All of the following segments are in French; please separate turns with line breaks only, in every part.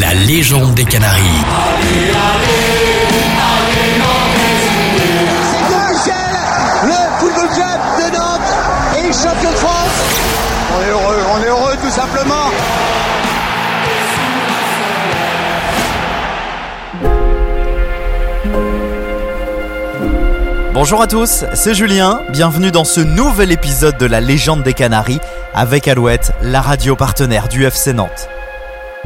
la légende des Canaries.
le football club de Nantes est champion de France. On est heureux, on est heureux tout simplement.
Bonjour à tous, c'est Julien, bienvenue dans ce nouvel épisode de la légende des Canaries avec Alouette, la radio partenaire du FC Nantes.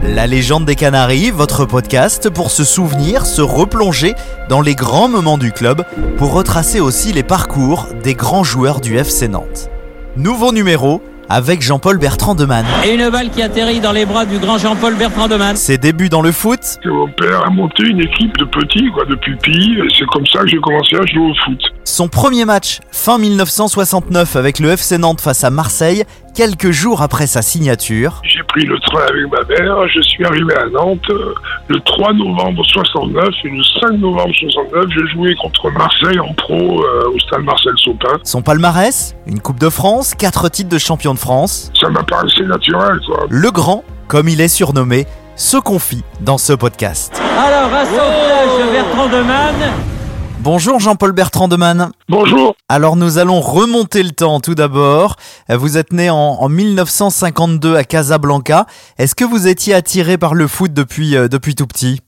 La légende des Canaries, votre podcast pour se souvenir, se replonger dans les grands moments du club, pour retracer aussi les parcours des grands joueurs du FC Nantes. Nouveau numéro avec Jean-Paul Bertrand de Man.
Et une balle qui atterrit dans les bras du grand Jean-Paul Bertrand de Man.
Ses débuts dans le foot,
mon père a monté une équipe de petits, quoi, de pupilles, et c'est comme ça que j'ai commencé à jouer au foot.
Son premier match fin 1969 avec le FC Nantes face à Marseille, quelques jours après sa signature.
J'ai pris le train avec ma mère, je suis arrivé à Nantes euh, le 3 novembre 69, et le 5 novembre 69, j'ai joué contre Marseille en pro euh, au stade Marcel Sopin.
Son palmarès, une Coupe de France, quatre titres de champion de France.
Ça m'a paraissé naturel, quoi.
Le grand, comme il est surnommé, se confie dans ce podcast.
Alors, un sauvetage Bertrand de Man.
Bonjour Jean-Paul Bertrand de Man.
Bonjour,
Alors nous allons remonter le temps tout d'abord. Vous êtes né en, en 1952 à Casablanca. Est-ce que vous étiez attiré par le foot depuis, euh, depuis tout petit?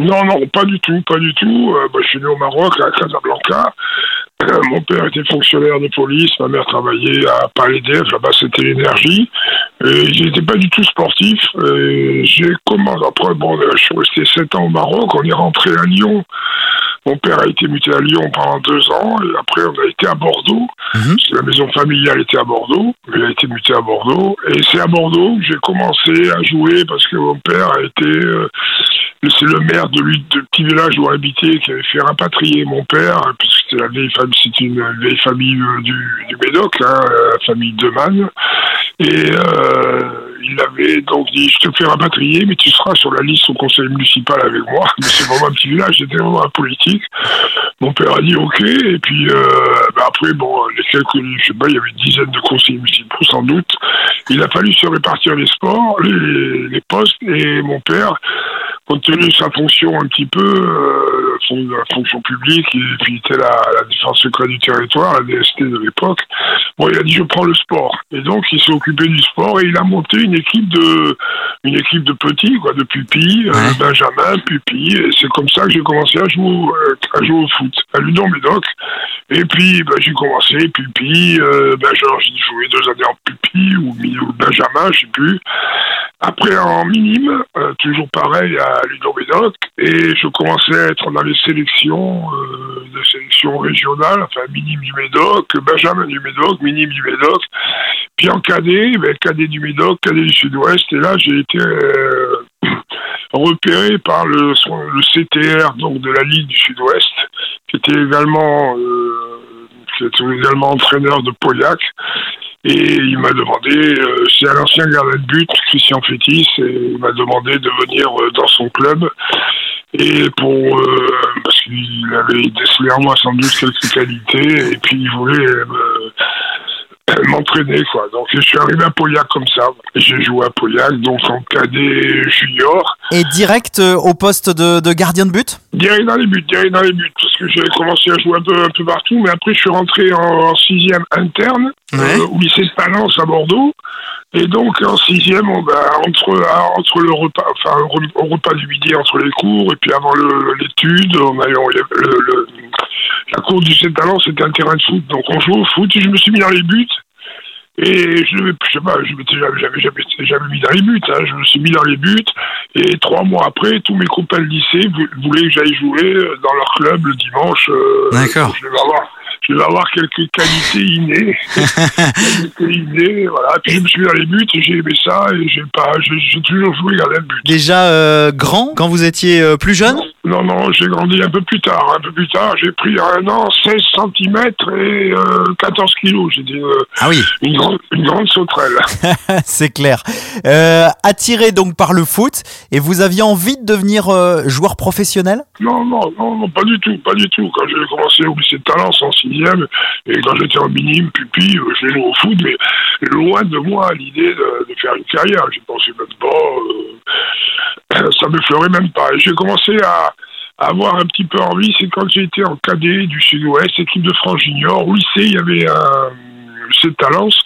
Non, non, pas du tout, pas du tout. Euh, bah, je suis né au Maroc, à Casablanca. Euh, mon père était fonctionnaire de police, ma mère travaillait à Palais d'Ef, là-bas c'était l'énergie. Et j'étais pas du tout sportif. J'ai commencé, après, bon, je suis resté 7 ans au Maroc, on est rentré à Lyon. Mon père a été muté à Lyon pendant deux ans, et après on a été à Bordeaux.
Mhm.
Parce que la maison familiale était à Bordeaux, mais il a été muté à Bordeaux. Et c'est à Bordeaux que j'ai commencé à jouer parce que mon père a été euh, c'est le maire de, lui, de petit village où on habitait qui avait fait rapatrier mon père, puisque c'était la vieille famille, c'était une vieille famille euh, du, du Médoc, hein, euh, la famille de Man. Et euh, il avait donc dit Je te fais rapatrier, mais tu seras sur la liste au conseil municipal avec moi. Mais c'est vraiment un petit village, c'était vraiment un politique. Mon père a dit OK, et puis euh, ben après, bon, les quelques, je sais pas, il y avait une dizaine de conseillers municipaux sans doute. Il a fallu se répartir les sports, les postes, et mon père, compte tenu de sa fonction un petit peu, euh, son, la fonction publique, et puis il était la, la défense secrète du territoire, la DST de l'époque, bon, il a dit je prends le sport. Et donc il s'est occupé du sport et il a monté une équipe de une équipe de petits, quoi, de pupilles, euh. Benjamin, pupilles, et c'est comme ça que j'ai commencé à jouer, au- euh, à jouer au foot, à Ludon Médoc. Et puis ben, j'ai commencé, pupille, euh, Benjamin, j'ai joué deux années en pupille, ou, ou Benjamin, je sais plus. Après en minime, euh, toujours pareil à Ludon Médoc, et je commençais à être dans les sélections, euh, sélections régionales, enfin minime du Médoc, Benjamin du Médoc, minime du Médoc, puis en cadet, ben, cadet du Médoc, cadet du Sud-Ouest, et là j'ai été euh, repéré par le, le CTR donc de la Ligue du Sud-Ouest, qui était également euh, qui était également entraîneur de Pauillac. Et il m'a demandé, euh, c'est un ancien gardien de but, Christian Fétis, et il m'a demandé de venir euh, dans son club. Et pour parce qu'il avait décelé en moi sans doute quelques qualités, et puis il voulait m'entraîner quoi. Donc je suis arrivé à Pauillac comme ça. J'ai joué à Pauillac, donc en cadet junior.
Et direct euh, au poste de gardien de but?
Direct dans les buts, direct dans les buts, parce que j'ai commencé à jouer un peu, un peu partout, mais après je suis rentré en, en sixième interne
Ouais.
euh, au lycée de à Bordeaux. Et donc en sixième, on, bah, entre, à- entre le repas, enfin au re- au repas du midi entre les cours et puis avant l'étude, on avait on- le, le- la cour du lycée de c'était un terrain de foot, donc on jouait au foot. Et je me suis mis dans les buts. Et je ne sais pas, je m'étais jamais, jamais, jamais, jamais mis dans les buts. Hein. Je me suis mis dans les buts. Et trois mois après, tous mes copains de lycée vou- voulaient que j'aille jouer euh, dans leur club le dimanche. euh,
D'accord.
Je devais avoir, je devais avoir quelques qualités innées. qualités innées, voilà. Puis je me suis mis dans les buts et j'ai aimé ça. Et j'ai pas, j'ai toujours joué gardien de but.
Déjà euh, grand quand vous étiez euh, plus jeune?
Non, non, j'ai grandi un peu plus tard. Un peu plus tard, j'ai pris un an 16 cm et euh, 14 kilos. J'étais
Ah oui,
une, grande, une grande sauterelle.
c'est clair. Euh, attiré donc par le foot, et vous aviez envie de devenir euh, joueur professionnel?
Non, non, non, non, pas du tout, pas du tout. Quand j'ai commencé au lycée de Talence en sixième, et quand j'étais en minime, pupille, euh, j'ai joué au foot, mais loin de moi l'idée de, de faire une carrière. J'ai pensé même pas. euh, ça ça m'effleurait même pas. J'ai commencé à, avoir un petit peu envie, c'est quand j'ai été en cadet du Sud-Ouest, équipe de France junior, au lycée, il y avait un lycée de Talence,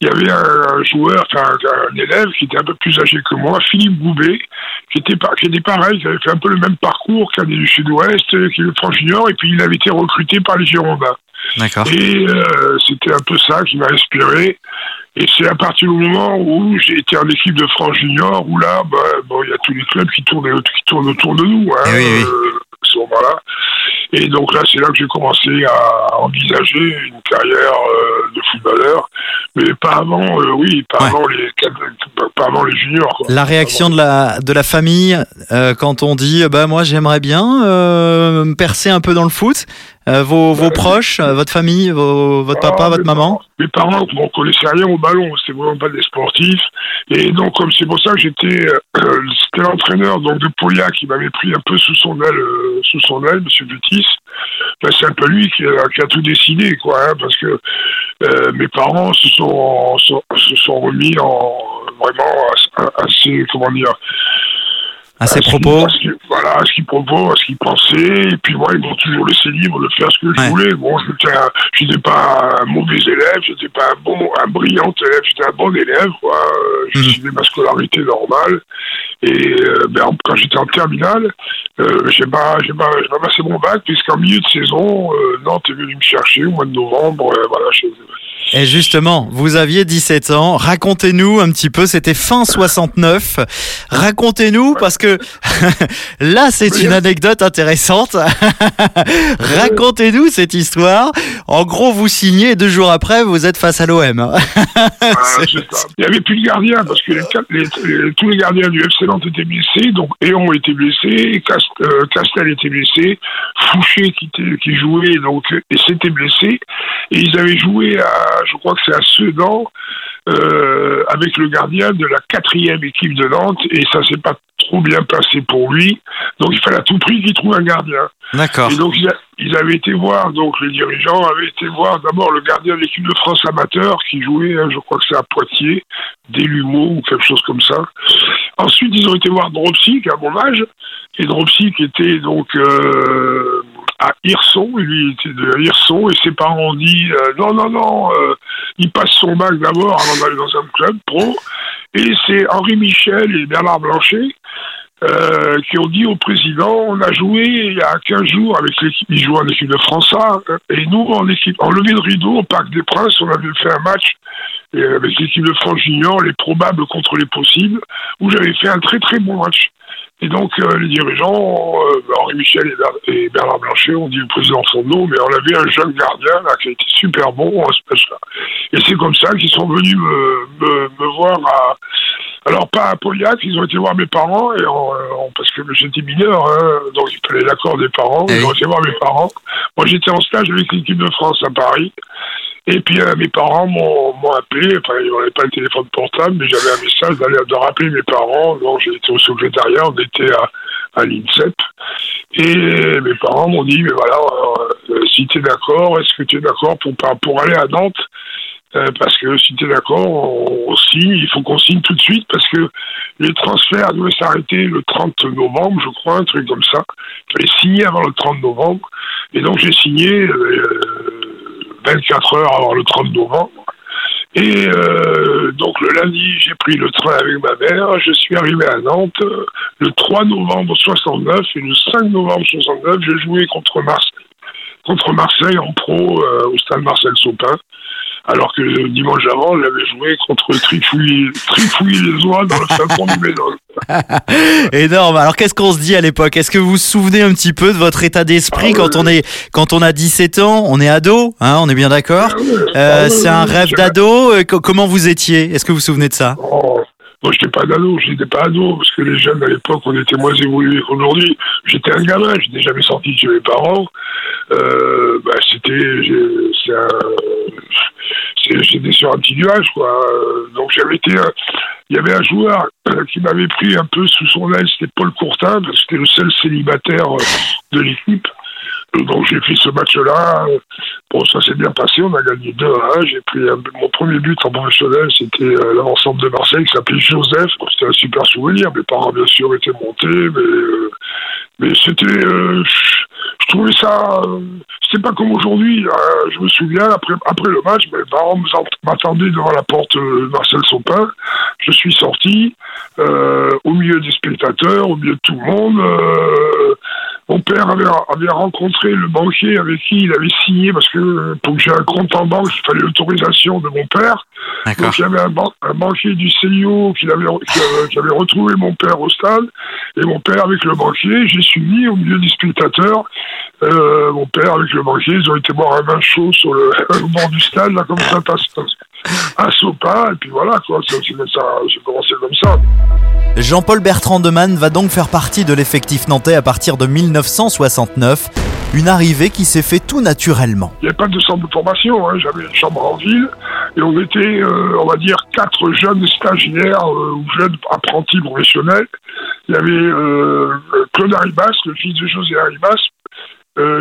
il y avait un joueur, enfin un élève qui était un peu plus âgé que moi, Philippe Goubet, qui était, qui était pareil, qui avait fait un peu le même parcours cadet du Sud-Ouest, qui est le France junior, et puis il avait été recruté par les Girondins.
D'accord.
Et euh, c'était un peu ça qui m'a inspiré. Et c'est à partir du moment où j'ai été en équipe de France Junior, où là, bah, bon, il y a tous les clubs qui tournent, qui tournent autour de nous. Hein,
Eh oui, oui.
euh, à ce moment-là. Et donc là, c'est là que j'ai commencé à envisager une carrière euh, de footballeur. Mais pas avant, euh, oui, pas,
Ouais.
avant les, pas avant les juniors. Quoi.
La réaction de la, de la famille euh, quand on dit bah moi j'aimerais bien euh, me percer un peu dans le foot. Euh, vos, vos proches, votre famille, vos- votre papa,
Ah,
votre maman?
Mes parents, on ne connaissait rien au ballon, c'était vraiment pas des sportifs. Et donc, comme c'est pour ça que j'étais, c'était l'entraîneur donc de Polia qui m'avait pris un peu sous son aile, sous son aile, Monsieur Butis. Ben, c'est un peu lui qui a, qui a tout décidé, quoi, hein, parce que mes parents se sont, sont- se sont remis en vraiment as- assez, comment dire,
À ses propos.
à ce voilà, à ce qu'ils proposent, à ce qu'ils pensaient. Et puis moi, ils m'ont toujours laissé libre de faire ce que je voulais. Bon, j'étais un- j'étais pas un mauvais élève, j'étais pas un bon, un brillant élève, j'étais un bon élève, quoi. Euh, Je
Mhm.
suivais ma scolarité normale. Et euh, ben, en- quand j'étais en terminale, euh, j'ai pas, j'ai pas, j'ai pas passé mon bac, puisqu'en milieu de saison, euh, Nantes est venu me chercher au mois de novembre. euh, voilà, je-
Et justement, vous aviez 17 ans. Racontez-nous un petit peu, c'était fin 69. Racontez-nous parce que là, c'est une anecdote intéressante. Racontez-nous cette histoire. En gros, vous signez et deux jours après, vous êtes face à l'OM.
Il n'y avait plus de gardien parce que les quatre- les- les- tous les gardiens du FC Nantes étaient blessés. Donc Éon était blessé, Cast- euh, Castel était blessé, Fouché qui, qui jouait donc et s'était blessé. Et ils avaient joué à, je crois que c'est à Sedan, euh, avec le gardien de la quatrième équipe de Nantes et ça s'est pas trop bien passé pour lui. Donc il fallait à tout prix qu'il trouve un gardien.
D'accord.
Et donc, a- ils avaient été voir, donc les dirigeants avaient été voir d'abord le gardien de l'équipe de France amateur qui jouait, hein, je crois que c'est à Poitiers, Delumeau ou quelque chose comme ça. Ensuite, ils ont été voir Dropsy, qui a mon âge, et Dropsy qui était donc euh, à Hirson, lui était de Hirson, et ses parents ont dit euh, non, non, non, euh, il passe son bac d'abord avant d'aller dans un club pro. Et c'est Henri Michel et Bernard Blanchet qui ont dit au président on a joué il y a 15 jours avec l'équipe, ils jouent en équipe de France et nous en équipe, en levée de rideau au Parc des Princes, on avait fait un match euh, avec l'équipe de France Junior, les probables contre les possibles, où j'avais fait un très très bon match. Et donc euh, les dirigeants, euh, Henri Michel et, Ber- et Bernard Blanchet ont dit au président Fondot, mais on avait un jeune gardien là, qui a été super bon en ce match-là. Et c'est comme ça qu'ils sont venus me, me, me voir à, alors pas à Pauillac, ils ont été voir mes parents et en- en- parce que j'étais mineur, hein, donc il fallait l'accord des parents.
Eh
Ils ont été voir mes parents. Moi j'étais en stage avec l'équipe de France à Paris. Et puis euh, mes parents m'ont m'ont appelé, enfin ils n'avaient pas le téléphone portable, mais j'avais un message d'aller de rappeler mes parents. Donc j'ai été au secrétariat, on était à, à l'INSEP. Et mes parents m'ont dit, mais voilà, euh, si tu d'accord, est-ce que tu es d'accord pour, pour aller à Nantes? Euh, parce que si tu d'accord, on, on signe, il faut qu'on signe tout de suite parce que les transferts devaient s'arrêter le 30 novembre, je crois, un truc comme ça. Il fallait signer avant le 30 novembre. Et donc j'ai signé euh, 24 heures avant le 30 novembre. Et euh, donc le lundi, j'ai pris le train avec ma mère. Je suis arrivé à Nantes euh, le 3 novembre 69 et le 5 novembre 69, j'ai joué contre Marseille. Contre Marseille en pro euh, au stade Marcel Sopin. Alors que le dimanche avant, on avait joué contre Trifouille, Trifouille les oies dans le fin fond du Médoc.
Énorme. Alors qu'est-ce qu'on se dit à l'époque? Est-ce que vous vous souvenez un petit peu de votre état d'esprit
Ah
quand on est quand on a 17 ans, on est ado, hein, on est bien d'accord?
Ah
Euh,
ah
C'est un rêve d'ado. Euh, co- Comment vous étiez? Est-ce que vous vous souvenez de ça?
Oh, moi, j'étais pas d'ado, j'étais pas ado, parce que les jeunes à l'époque, on était moins évolués qu'aujourd'hui. J'étais un gamin, j'étais jamais sorti de chez mes parents. Euh, bah, c'était, c'est j'étais sur un petit nuage, quoi. Donc j'avais été, il y avait un joueur qui m'avait pris un peu sous son aile, c'était Paul Courtin, parce que c'était le seul célibataire euh, de l'équipe. Donc j'ai fait ce match-là. Bon, ça s'est bien passé. On a gagné 2 à 1. J'ai pris mon premier but en professionnel. C'était euh, l'ensemble de Marseille qui s'appelait Joseph. C'était un super souvenir. Mes parents, bien sûr, étaient montés. Mais, euh, mais c'était. Euh, je trouvais ça. c'était pas comme aujourd'hui. je me souviens, après, le match, mes parents m'attendaient devant la porte de Marcel Sopin. Je suis sorti au milieu des spectateurs, au milieu de tout le monde. Mon père avait, avait, rencontré le banquier avec qui il avait signé, parce que pour que j'ai un compte en banque, il fallait l'autorisation de mon père. Donc il y avait un, un banquier du CIO qui avait, qui, avait, retrouvé mon père au stade. Et mon père avec le banquier, j'ai suivi au milieu des spectateurs. Euh, mon père avec le banquier, ils ont été boire un vin chaud sur le, au bord du stade, là, comme ça, un sopa, et puis voilà, quoi. J'ai commencé comme ça.
Jean-Paul Bertrand de Man va donc faire partie de l'effectif nantais à partir de 1969. Une arrivée qui s'est fait tout naturellement.
Il n'y avait pas de centre de formation, hein. j'avais une chambre en ville et on était, euh, on va dire, quatre jeunes stagiaires euh, ou jeunes apprentis professionnels. Il y avait euh, Claude Arribas, le fils de José Arribas,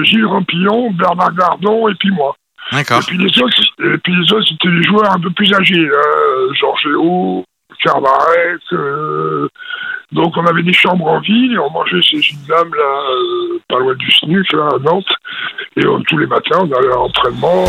Gilles Rampillon, Bernard Gardon et puis moi. Et puis les autres, et puis les autres, c'était des joueurs un peu plus âgés, hein. Georges Léo, Carbarek. Euh, donc on avait des chambres en ville et on mangeait chez une dame là, euh, pas loin du SNUC, là, à Nantes. Et tous les matins, on allait à l'entraînement.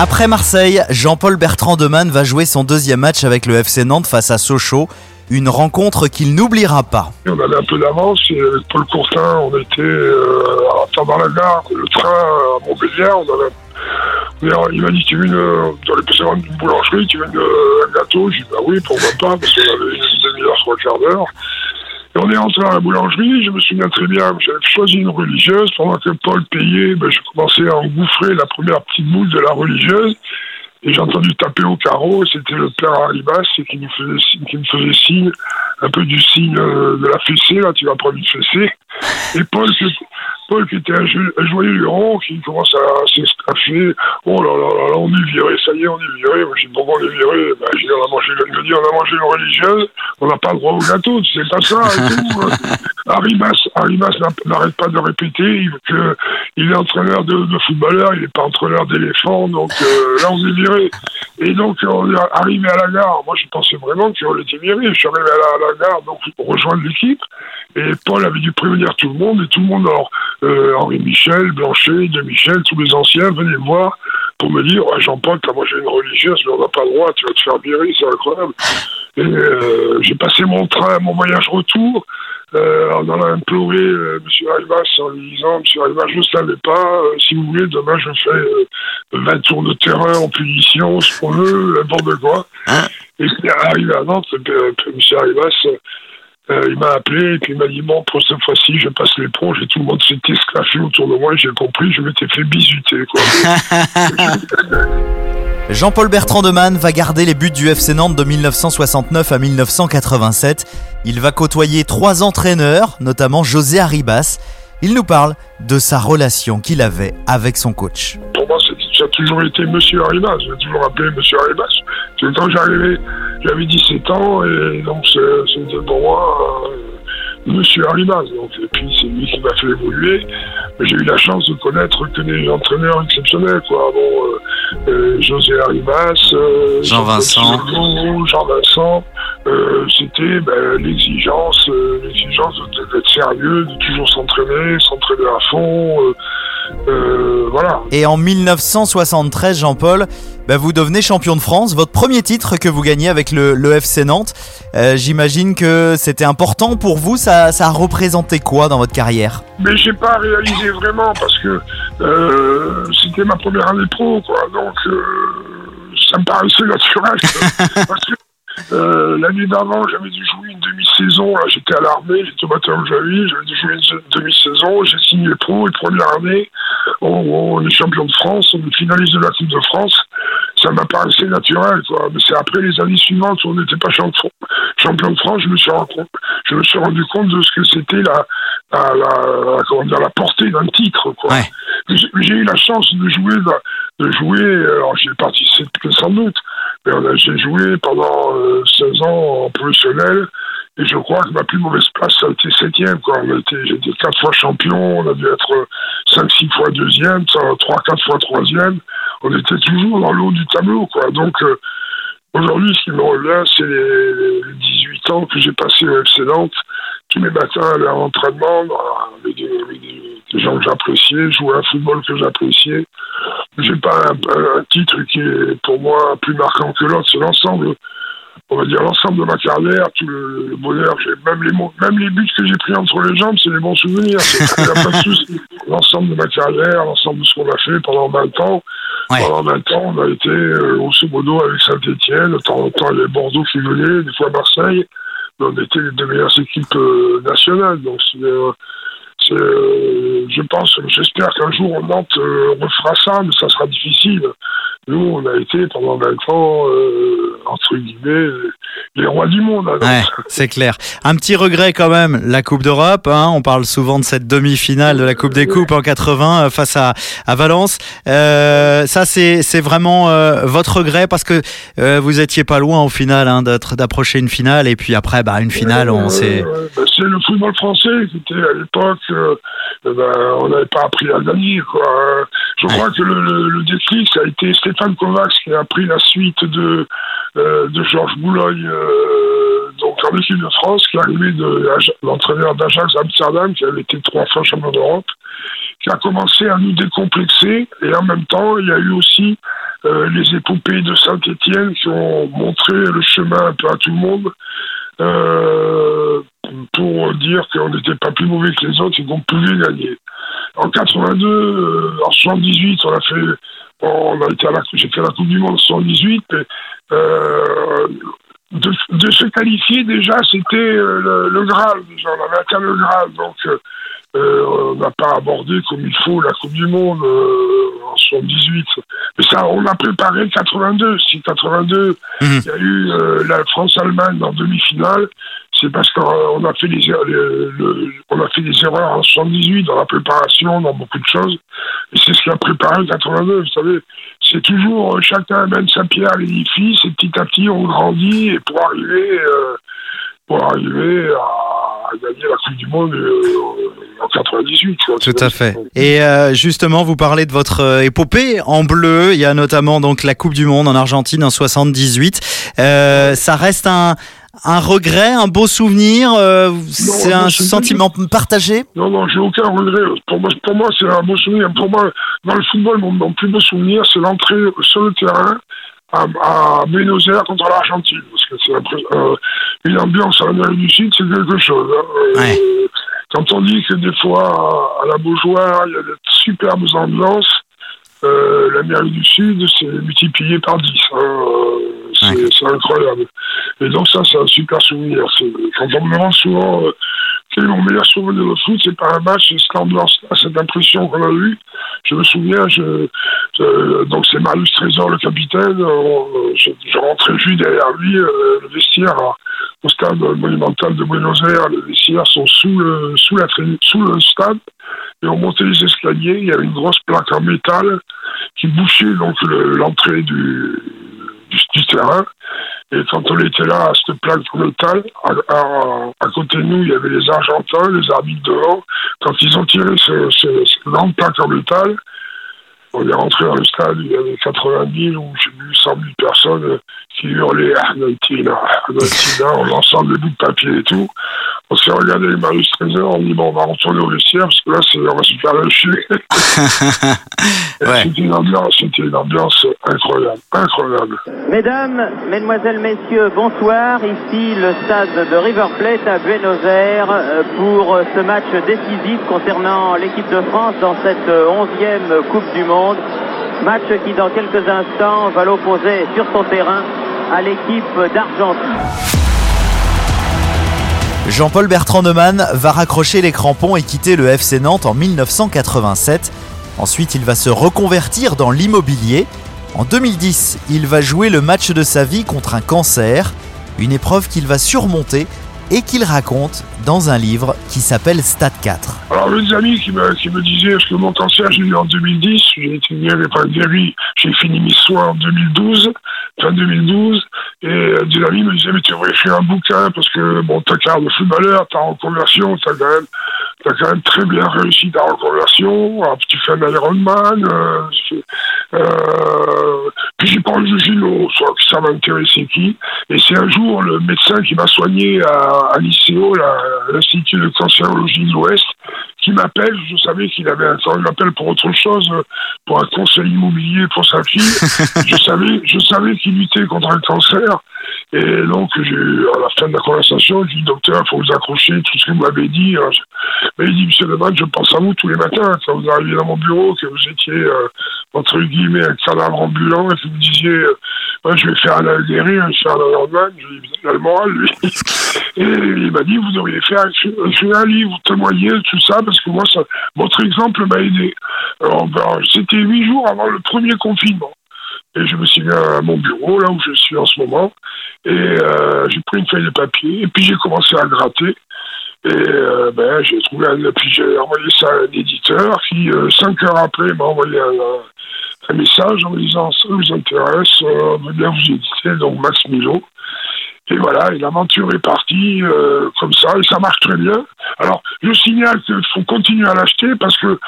Après Marseille, Jean-Paul Bertrand Demann va jouer son deuxième match avec le FC Nantes face à Sochaux. Une rencontre qu'il n'oubliera pas.
On avait un peu d'avance avec Paul Courtin, on était euh, dans la gare, le train à Montbéliard, on il m'a dit, tu veux une, dans les une boulangerie, tu veux une, un gâteau? J'ai dit, bah oui, pourquoi pas, parce qu'on avait une demi-heure, trois quarts d'heure. Et on est entré à la boulangerie, je me souviens très bien, j'avais choisi une religieuse. Pendant que Paul payait, ben, je commençais à engouffrer la première petite boule de la religieuse. Et j'ai entendu taper au carreau, c'était le père Arribas qui nous faisait, qui me faisait signe, un peu du signe euh, de la fessée, là, tu vas prendre une fessée. Et Paul, Paul qui était un, joyeux luron, qui commence à s'escaffer. Oh là là là là, on est viré, ça y est, on est viré. Moi, j'ai dit, bon, on est viré. Ben, j'ai dit, on a mangé, il me dit, on a mangé une religieuse, on n'a pas le droit au gâteau, c'est pas ça, et tout. Arribas, n'arrête pas de répéter qu'il est entraîneur de, de footballeur, il n'est pas entraîneur d'éléphant, donc euh, là, on est viré. Et donc, on est arrivé à la gare. Moi, je pensais vraiment qu'on était viré. Je suis arrivé à la, gare, donc, pour rejoindre l'équipe. Et Paul avait dû prévenir tout le monde, et tout le monde, alors, euh, Henri Michel, Blanchet, De Michel, tous les anciens venaient me voir pour me dire ouais, Jean-Paul, t'as mangé une religieuse, mais on n'a pas le droit, tu vas te faire virer, c'est incroyable. Et euh, j'ai passé mon train, mon voyage retour. Euh, on en a imploré euh, M. Arribas en lui disant M. Arribas, je ne savais pas, euh, si vous voulez, demain je fais 20 tours de terrain en punition, ce qu'on veut, n'importe quoi. Hein? Et arrivé à Nantes, M. Arribas euh, il m'a appelé et puis il m'a dit bon pour cette fois-ci je passe l'éponge et tout le monde s'est esclaffé autour de moi j'ai compris je m'étais fait bisuter
Jean-Paul Bertrand de Man va garder les buts du FC Nantes de 1969 à 1987. Il va côtoyer trois entraîneurs, notamment José Arribas. Il nous parle de sa relation qu'il avait avec son coach.
A toujours été Monsieur Arribas. Je toujours appelé Monsieur Arribas. Quand j'arrivais j'avais 17 ans et donc c'était pour moi euh, Monsieur Arribas. Donc, et puis c'est lui qui m'a fait évoluer. J'ai eu la chance de connaître que des entraîneurs exceptionnels. Quoi. Bon, euh, euh, José Arribas,
Jean-Vincent.
Jean-Vincent. C'était ben, l'exigence, l'exigence d'être sérieux, de toujours s'entraîner, s'entraîner à fond. voilà.
Et en 1973, Jean-Paul, bah, vous devenez champion de France. Votre premier titre que vous gagnez avec le, FC Nantes, euh, j'imagine que c'était important pour vous. Ça, ça a représenté quoi dans votre carrière?
Mais j'ai pas réalisé vraiment parce que euh, c'était ma première année pro, quoi. Donc euh, ça me paraissait naturel. parce que euh, l'année d'avant, j'avais dû jouer une demi-saison. J'étais à l'armée, j'étais au bataillon Javi, j'avais dû jouer une demi-saison. J'ai signé pro, une première année. On, est champion de France, on est finaliste de la Coupe de France. Ça m'a paraissé naturel, quoi. Mais c'est après les années suivantes où on n'était pas champion, champion de France, je me suis rendu compte, je me suis rendu compte de ce que c'était la, la, la, comment dire, la portée d'un titre, quoi. J'ai eu la chance de jouer, de jouer, alors j'ai participé sans doute, j'ai joué pendant 16 euh, ans en professionnel Et je crois que ma plus mauvaise place, ça a été septième. J'étais quatre fois champion, on a dû être cinq, six fois deuxième, trois, quatre fois troisième. On était toujours dans le haut du tableau. Quoi. Donc euh, aujourd'hui, ce qui me revient, c'est les, 18 ans que j'ai passé au FC Nantes. Tous les matins, aller à l'entraînement, avec des, des, gens que j'appréciais, jouer un football que j'appréciais. J'ai pas un, un, titre qui est pour moi plus marquant que l'autre, c'est l'ensemble on va dire l'ensemble de ma carrière, tout le, bonheur, même les même les buts que j'ai pris entre les jambes, c'est des bons souvenirs. L'ensemble de ma carrière, l'ensemble de ce qu'on a fait pendant 20 ans. Pendant 20 ans, on a été euh, au modo avec Saint-Etienne, de temps en temps il y avait Bordeaux qui venait, des fois Marseille. On était les deux meilleures équipes euh, nationales. Donc euh, je pense, j'espère qu'un jour Nantes refera ça, mais ça sera difficile. Nous, on a été pendant 20 ans, euh, entre guillemets, les rois du monde.
Ouais, c'est clair. Un petit regret quand même, la Coupe d'Europe. Hein, on parle souvent de cette demi-finale de la Coupe des Coupes en 80 euh, face à, à Valence. Euh, ça, c'est, c'est vraiment euh, votre regret parce que euh, vous étiez pas loin au final hein, d'approcher une finale et puis après, bah, une finale, on s'est.
Bah, c'est le football français qui était à l'époque. Bah, on n'avait pas appris à gagner. Quoi. Je crois que le, le, le déclic, ça a été Stéphane Kovacs qui a pris la suite de, euh, de Georges Boulogne euh, donc en équipe de France, qui est arrivé de l'entraîneur d'Ajax Amsterdam, qui avait été trois fois champion d'Europe, qui a commencé à nous décomplexer. Et en même temps, il y a eu aussi euh, les épopées de Saint-Étienne qui ont montré le chemin un peu à tout le monde. Euh, pour dire qu'on n'était pas plus mauvais que les autres et qu'on pouvait gagner. En 82, euh, en 78, on a fait, on a été à la, j'ai fait la Coupe du Monde en 78, et, euh, de, de, se qualifier déjà, c'était euh, le, le, Graal. Déjà, on avait atteint le Graal, donc euh, on n'a pas abordé comme il faut la Coupe du Monde en 78. Mais ça, on a préparé 82. Si 82, mmh. il y a eu la France-Allemagne en demi-finale, c'est parce qu'on a fait des on a fait des erreurs en 78 dans la préparation, dans beaucoup de choses. Et c'est ce qui a préparé 82. Vous savez, c'est toujours euh, chacun amène sa pierre à l'édifice et petit à petit on grandit et pour arriver, euh, pour arriver à, gagner la Coupe du Monde euh, en 98.
Tout à fait. Et justement, vous parlez de votre épopée en bleu. Il y a notamment donc la Coupe du Monde en Argentine en 78. ça reste un un regret, un beau souvenir euh, C'est un sentiment partagé?
Non, non, j'ai aucun regret. Pour moi, pour moi c'est un beau souvenir. Pour moi, dans le football, mon, plus beau souvenir, c'est l'entrée sur le terrain à, à Buenos Aires contre l'Argentine. Parce que c'est euh, une ambiance à l'Amérique du Sud, c'est quelque chose. Hein. Euh, quand on dit que des fois, à, la Beaujoire, il y a de superbes ambiances, euh, l'Amérique du Sud, c'est multiplié par 10. Hein. C'est incroyable. Et donc ça, c'est un super souvenir. Quand on me demande souvent euh, quel est mon meilleur souvenir de foot, c'est pas un match, c'est cette ambiance, cette impression qu'on a eue. Je me souviens, donc c'est Marius Trésor, le capitaine. je, je, rentrais juste derrière lui, euh, le vestiaire au stade monumental de Buenos Aires. Les vestiaires sont sous le, stade. Et on montait les escaliers, il y avait une grosse plaque en métal qui bouchait l'entrée du, du, terrain. Et quand on était là, à cette plaque de métal, à, à, côté de nous, il y avait les Argentins, les arbitres dehors. Quand ils ont tiré ce, ce, cette grande plaque métal, on est rentré dans le stade, il y avait 90 000 ou vu 100 000 personnes qui hurlaient Argentina, Argentina, en lançant des bouts de papier et tout. On s'est regardé les Marius Trésor, on dit bon, on va retourner au vestiaire parce que là, on va se faire lâcher. ouais. C'était une ambiance, c'était une ambiance incroyable, incroyable.
Mesdames, Mesdemoiselles, Messieurs, bonsoir. Ici le stade de River Plate à Buenos Aires euh, pour ce match décisif concernant l'équipe de France dans cette onzième Coupe du Monde. Match qui dans quelques instants va l'opposer sur son terrain à l'équipe d'Argentine.
Jean-Paul Bertrand Neumann va raccrocher les crampons et quitter le FC Nantes en 1987. Ensuite, il va se reconvertir dans l'immobilier. En 2010, il va jouer le match de sa vie contre un cancer, une épreuve qu'il va surmonter et qu'il raconte dans un livre qui s'appelle Stade 4.
Alors, les amis qui me, disaient est-ce que mon cancer, j'ai eu en 2010, j'ai été guéri, pas guéri, j'ai fini mes soins en 2012, fin 2012, Et euh, des amis me disaient, mais tu devrais écrire un bouquin parce que, bon, ta carte de footballeur, ta reconversion, t'as quand même, t'as quand même très bien réussi ta reconversion. Alors, tu fais un Ironman, euh, euh, puis j'ai parlé soit que ça m'intéressait qui. Et c'est un jour le médecin qui m'a soigné à, à l'ICO, l'Institut de cancérologie de l'Ouest, qui m'appelle. Je savais qu'il avait un, il m'appelle pour autre chose, pour un conseil immobilier pour sa fille. je savais, je savais qu'il luttait contre un cancer. Et donc, à la fin de la conversation, je dis, docteur, il faut vous accrocher, tout ce que vous m'avez dit. Mais il dit, monsieur Leman, je pense à vous tous les matins. Quand vous arrivez dans mon bureau, que vous étiez, euh, entre guillemets, un cadavre ambulant, et que vous me disiez, euh, je vais faire un guérir, je vais faire un Ironman, je lui ai le moral, lui. Et il m'a dit, vous devriez faire un, livre, témoigner, tout ça, parce que moi, ça, votre exemple m'a aidé. Alors, ben, c'était huit jours avant le premier confinement. Et je me suis mis à mon bureau, là où je suis en ce moment, et euh, j'ai pris une feuille de papier, et puis j'ai commencé à gratter. Et euh, ben, j'ai trouvé un, puis j'ai envoyé ça à un éditeur qui, euh, cinq heures après, m'a envoyé un, message en me disant ça vous intéresse, on veut bien vous éditer, donc Max Milo. Et voilà, et l'aventure est partie comme ça, et ça marche très bien. Alors, je signale qu'il faut continuer à l'acheter parce que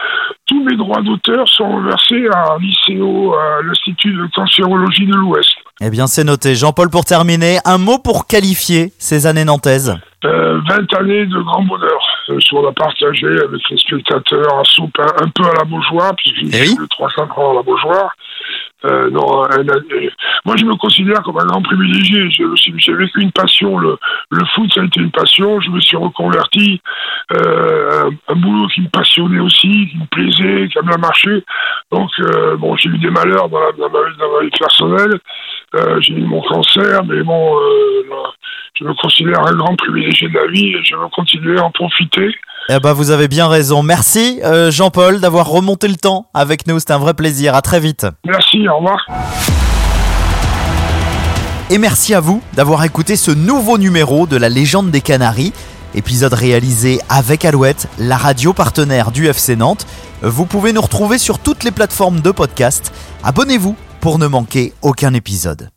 tous mes droits d'auteur sont versés à l'ICO, à l'Institut de cancérologie de l'Ouest.
Eh bien, c'est noté. Jean-Paul, pour terminer, un mot pour qualifier ces années nantaises.
Euh, 20 années de grand bonheur. Euh, on a partagé avec les spectateurs à soupe un, peu à la Beaujoire, puisque j'ai eh 300 ans à la Beaujoire. Euh, non, moi je me considère comme un grand privilégié. J'ai vécu une passion. Le, le, foot, ça a été une passion. Je me suis reconverti. Euh, un, boulot qui me passionnait aussi, qui me plaisait, qui a bien marché. Donc, euh, bon, j'ai eu des malheurs dans, la, dans, ma, vie personnelle. Euh, j'ai eu mon cancer, mais bon, je me considère un grand privilégié de la vie et je veux continuer à en profiter.
Eh ben, vous avez bien raison. Merci euh, Jean-Paul d'avoir remonté le temps avec nous. C'était un vrai plaisir. À très vite.
Merci, au revoir.
Et merci à vous d'avoir écouté ce nouveau numéro de la légende des Canaries. Épisode réalisé avec Alouette, la radio partenaire du FC Nantes. Vous pouvez nous retrouver sur toutes les plateformes de podcast. Abonnez-vous pour ne manquer aucun épisode.